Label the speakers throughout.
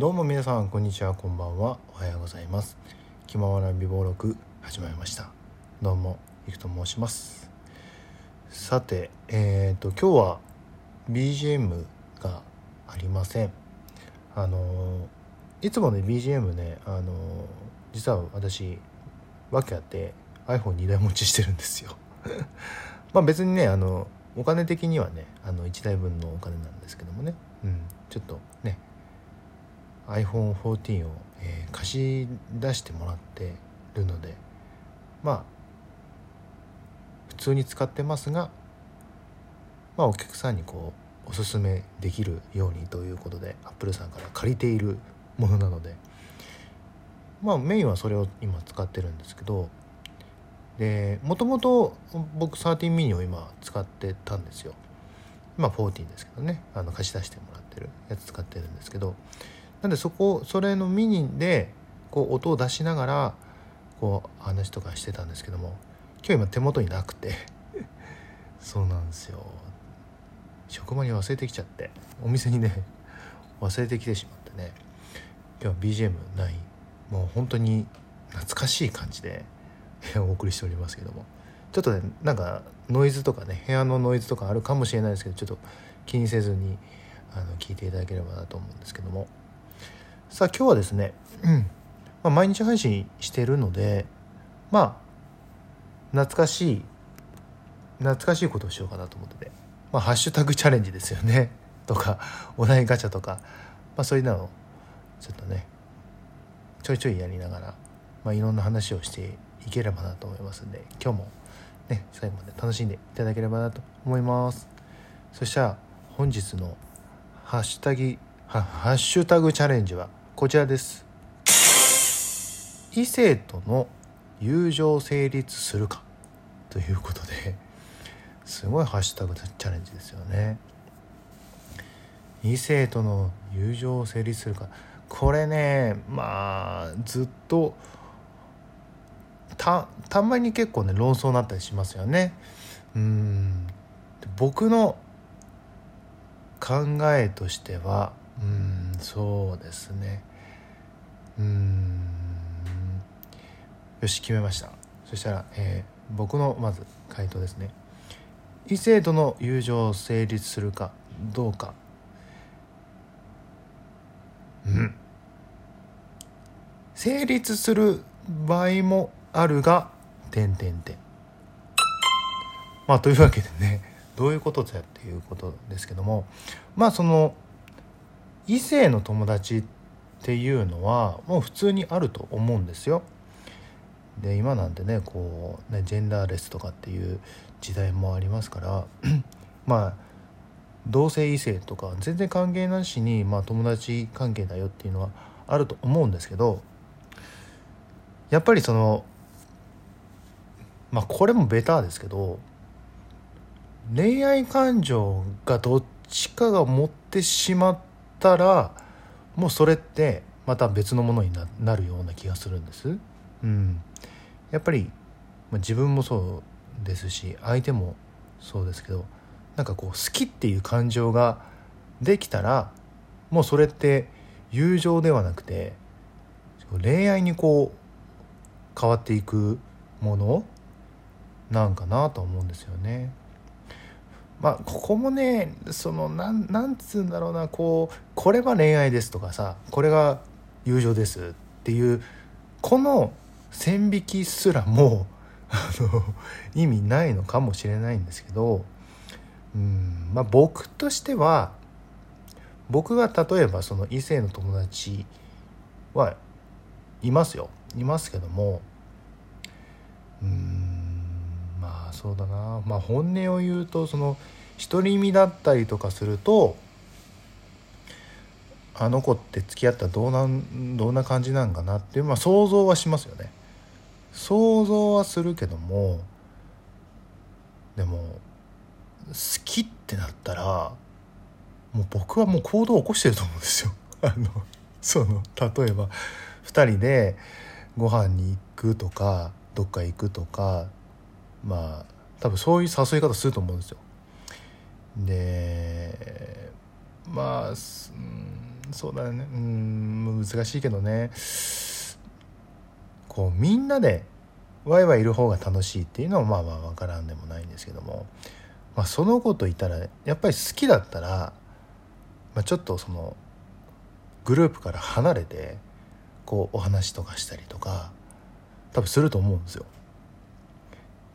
Speaker 1: どうも皆さんこんにちはこんばんは。おはようございます。気ままな美貌録始まりました。どうもいくと申します。さてえっ、ー、と今日は BGM がありません。あのいつもね BGM ねあの実は私訳あって iPhone2 台持ちしてるんですよ。まあ別にねあのお金的にはねあの1台分のお金なんですけどもね、うん、ちょっとね iPhone14 を、えー、貸し出してもらってるのでまあ普通に使ってますが、まあ、お客さんにこうおすすめできるようにということでアップルさんから借りているものなのでまあメインはそれを今使ってるんですけどでもともと僕13ミニを今使ってたんですよ。まあ14ですけどね。あの貸し出してもらってるやつ使ってるんですけどなんでそこそれのミニでこう音を出しながらこう話とかしてたんですけども今日今手元になくてそうなんですよ。職場に忘れてきちゃってお店にね忘れてきてしまってね今日は BGM ない。もう本当に懐かしい感じでお送りしておりますけども。ちょっとねなんかノイズとかね部屋のノイズとかあるかもしれないですけどちょっと気にせずにあの聞いていただければなと思うんですけども。さあ今日はですね、うん。まあ、毎日配信してるのでまあ懐かしい懐かしいことをしようかなと思ってて、まあ、ハッシュタグチャレンジですよね とかお題ガチャとか、まあ、そういうのをちょっとねちょいちょいやりながら、まあ、いろんな話をしていければなと思いますんで今日もね最後まで楽しんでいただければなと思います。そしたら本日のハッシュタグハッシュタグチャレンジはこちらです。異性との友情成立するか。ということですごいハッシュタグチャレンジですよね。異性との友情を成立するか。これねまあずっとたたまに結構ね論争になったりしますよね。うん。僕の考えとしてはうんそうですね。うん。よし決めました。そしたら、えー、僕のまず回答ですね。異性との友情成立するかどうか。うん。成立する場合もあるが点点点。まあというわけでねどういうことだっていうことですけども。まあその異性の友達ってっていうのはもう普通にあると思うんですよ。で今なんてねこうねジェンダーレスとかっていう時代もありますから まあ同性異性とか全然関係なしに、まあ、友達関係だよっていうのはあると思うんですけどやっぱりそのまあこれもベターですけど恋愛感情がどっちかが持ってしまったらもうそれってまた別のものになるような気がするんです。うん、やっぱり、まあ、自分もそうですし相手もそうですけどなんかこう好きっていう感情ができたらもうそれって友情ではなくて恋愛にこう変わっていくものなんかなと思うんですよね。まあここもねそのなんなんつうんだろうなこうこれは恋愛ですとかさこれが友情ですっていうこの線引きすらも あの意味ないのかもしれないんですけどうんまあ僕としては僕が例えばその異性の友達はいますよ。いますけどもうんそうだなまあ本音を言うとその独り身だったりとかするとあの子って付き合ったらどうなんどんな感じなんかなっていう、まあ、想像はしますよね。想像はするけどもでも好きってなったらもう僕はもう行動を起こしてると思うんですよ。あのその例えば2人でご飯に行くとかどっか行くとかまあ多分そういう誘い方すると思うんですよ。でまあうんそうだねうん難しいけどねこうみんなでワイワイいる方が楽しいっていうのはまあまあ分からんでもないんですけども、まあ、その子といたらやっぱり好きだったら、まあ、ちょっとそのグループから離れてこうお話とかしたりとか多分すると思うんですよ。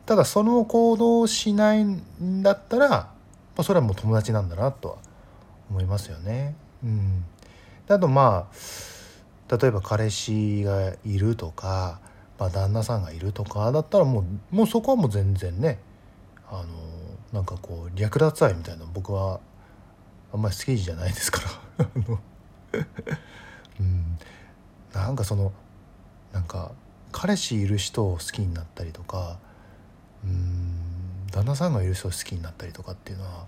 Speaker 1: ただその行動をしないんだったら、まあ、それはもう友達なんだなとは思いますよね。うん、あとまあ例えば彼氏がいるとか、まあ、旦那さんがいるとかだったらもうもうそこはもう全然ねあのなんかこう略奪愛みたいな僕はあんまり好きじゃないですから。うん、なんかそのなんか彼氏いる人を好きになったりとか旦那さんがいる人を好きになったりとかっていうのは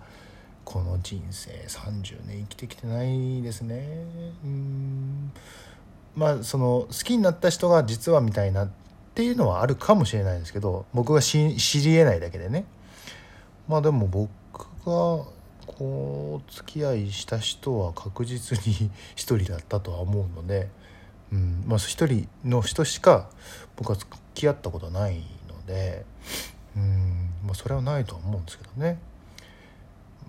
Speaker 1: この人生30年生きてきてないですね。うん。まあその好きになった人が実はみたいなっていうのはあるかもしれないですけど僕が知りえないだけでね。まあでも僕がこう付き合いした人は確実に 一人だったとは思うので、うん。まあ、一人の人しか僕は付き合ったことないので、うんまあ、それはないとは思うんですけどね。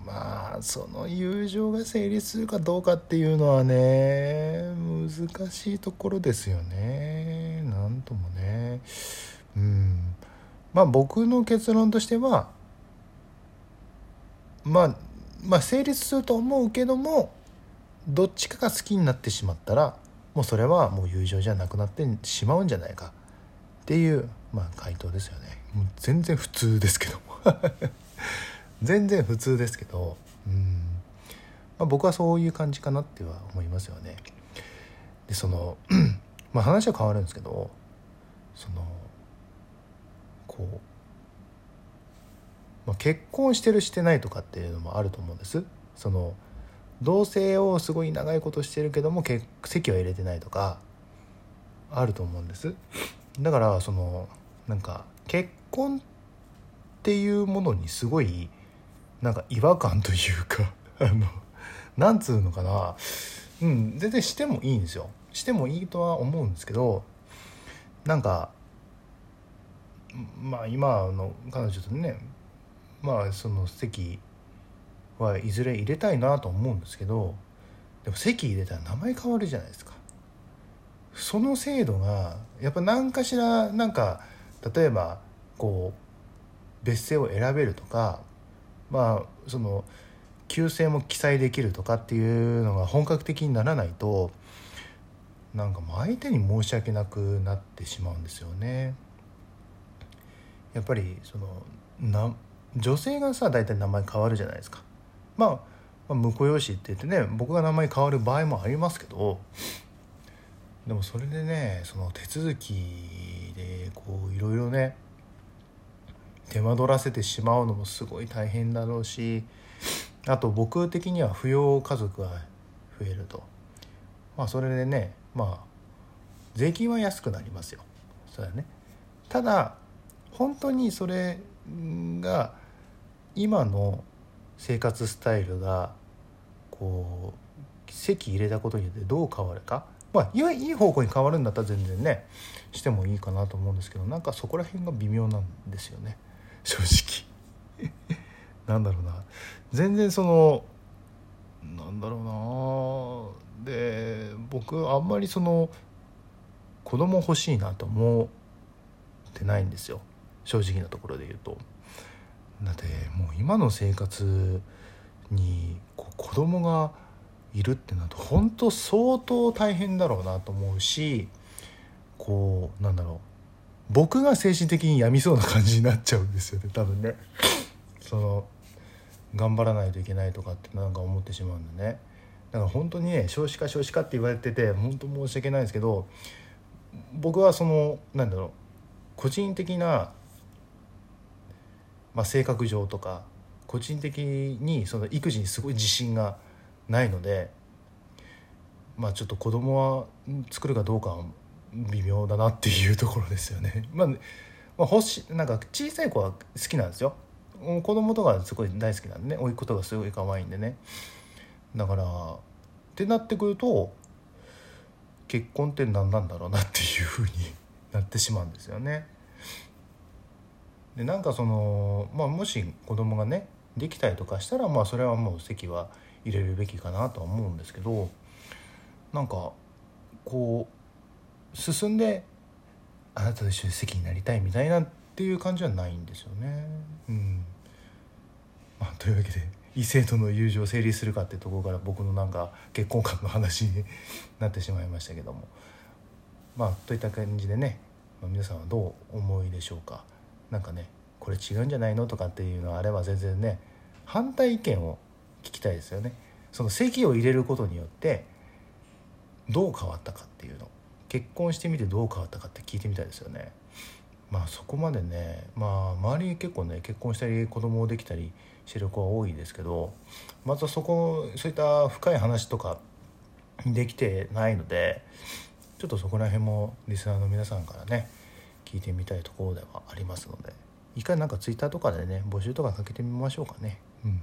Speaker 1: まあその友情が成立するかどうかっていうのはね難しいところですよね。何ともね。うん。まあ僕の結論としてはまあまあ成立すると思うけどもどっちかが好きになってしまったらもうそれはもう友情じゃなくなってしまうんじゃないかっていう、まあ、回答ですよね。もう全然普通ですけど。全然普通ですけど。うん、まあ、僕はそういう感じかなっては思いますよね。でその まあ話は変わるんですけどそのこうまあ、結婚してるしてないとかっていうのもあると思うんです。その同棲をすごい長いことしてるけども籍は入れてないとかあると思うんです。だからそのなんか結婚っていうものにすごいなんか違和感というか あのなんつうのかな。うん全然してもいいんですよ。してもいいとは思うんですけどなんかまあ今の彼女とねまあその席はいずれ入れたいなと思うんですけどでも席入れたら名前変わるじゃないですか。その制度がやっぱ何かしらなんか例えばこう別姓を選べるとかまあその旧姓も記載できるとかっていうのが本格的にならないとなんかもう相手に申し訳なくなってしまうんですよね。やっぱりそのな女性がさ大体名前変わるじゃないですか。まあ、まあ、婿養子って言ってね僕が名前変わる場合もありますけどでもそれでねその手続きでこういろいろね手間取らせてしまうのもすごい大変だろうしあと僕的には扶養家族が増えると。まあそれでねまあ税金は安くなりますよ。それはね。ただ本当にそれが今の生活スタイルがこう席入れたことによってどう変わるか。まあいい方向に変わるんだったら全然ねしてもいいかなと思うんですけどなんかそこら辺が微妙なんですよね。正直。なんだろうな。全然そのなんだろうな。で僕あんまりその子供欲しいなと思ってないんですよ。正直なところで言うと。だってもう今の生活にこう子供がいるってなると本当相当大変だろうなと思うしこうなんだろう。僕が精神的に病みそうな感じになっちゃうんですよね多分ね。その頑張らないといけないとかってなんか思ってしまうんでねだから本当にね少子化少子化って言われてて本当申し訳ないんですけど僕はそのなんだろう個人的なまあ、性格上とか個人的にその育児にすごい自信がないのでまあちょっと子供は作るかどうかは微妙だなっていうところですよね。まあ、まあ、欲しなんか小さい子は好きなんですよ。子供とかすごい大好きなんでね甥っ子とかすごい可愛いんでねだからってなってくると結婚って何なんだろうなっていうふうに なってしまうんですよね。でなんかその、まあ、もし子供がねできたりとかしたらまあそれはもう籍は入れるべきかなとは思うんですけどなんかこう進んであなたと一緒に席になりたいみたいなっていう感じはないんですよね。うん。まあ、というわけで異性との友情を成立するかってところから僕のなんか結婚観の話になってしまいましたけども。まあといった感じでね、まあ、皆さんはどう思いでしょうか。なんかねこれ違うんじゃないのとかっていうのはあれば全然ね反対意見を聞きたいですよね。その席を入れることによってどう変わったかっていうの結婚してみてどう変わったかって聞いてみたいですよねまあそこまでねまあ周りに結構ね結婚したり子供できたりしてる子は多いですけどまずはそこそういった深い話とかできてないのでちょっとそこら辺もリスナーの皆さんからね聞いてみたいところではありますので一回なんかツイッターとかでね募集とかかけてみましょうかね。うん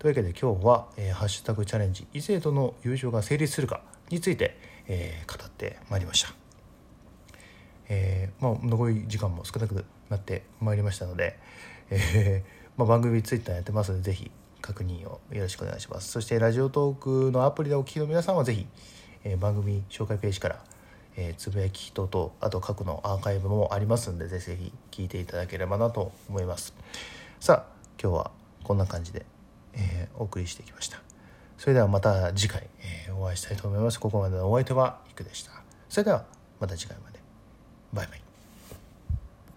Speaker 1: というわけで今日は、えー、ハッシュタグチャレンジ異性との友情が成立するかについて、えー、語ってまいりました。えー、まあ、残り時間も少なくなってまいりましたので、えー、まあ、番組ツイッターやってますのでぜひ確認をよろしくお願いします。そしてラジオトークのアプリでお聞きの皆さんはぜひ、え、番組紹介ページからえー、つぶやき等々あと過去のアーカイブもありますんでぜひぜひ聞いていただければなと思います。さあ今日はこんな感じで、えー、お送りしてきました。それではまた次回、えー、お会いしたいと思います。ここまでのお相手はいくでした。それではまた次回まで。バイバイ。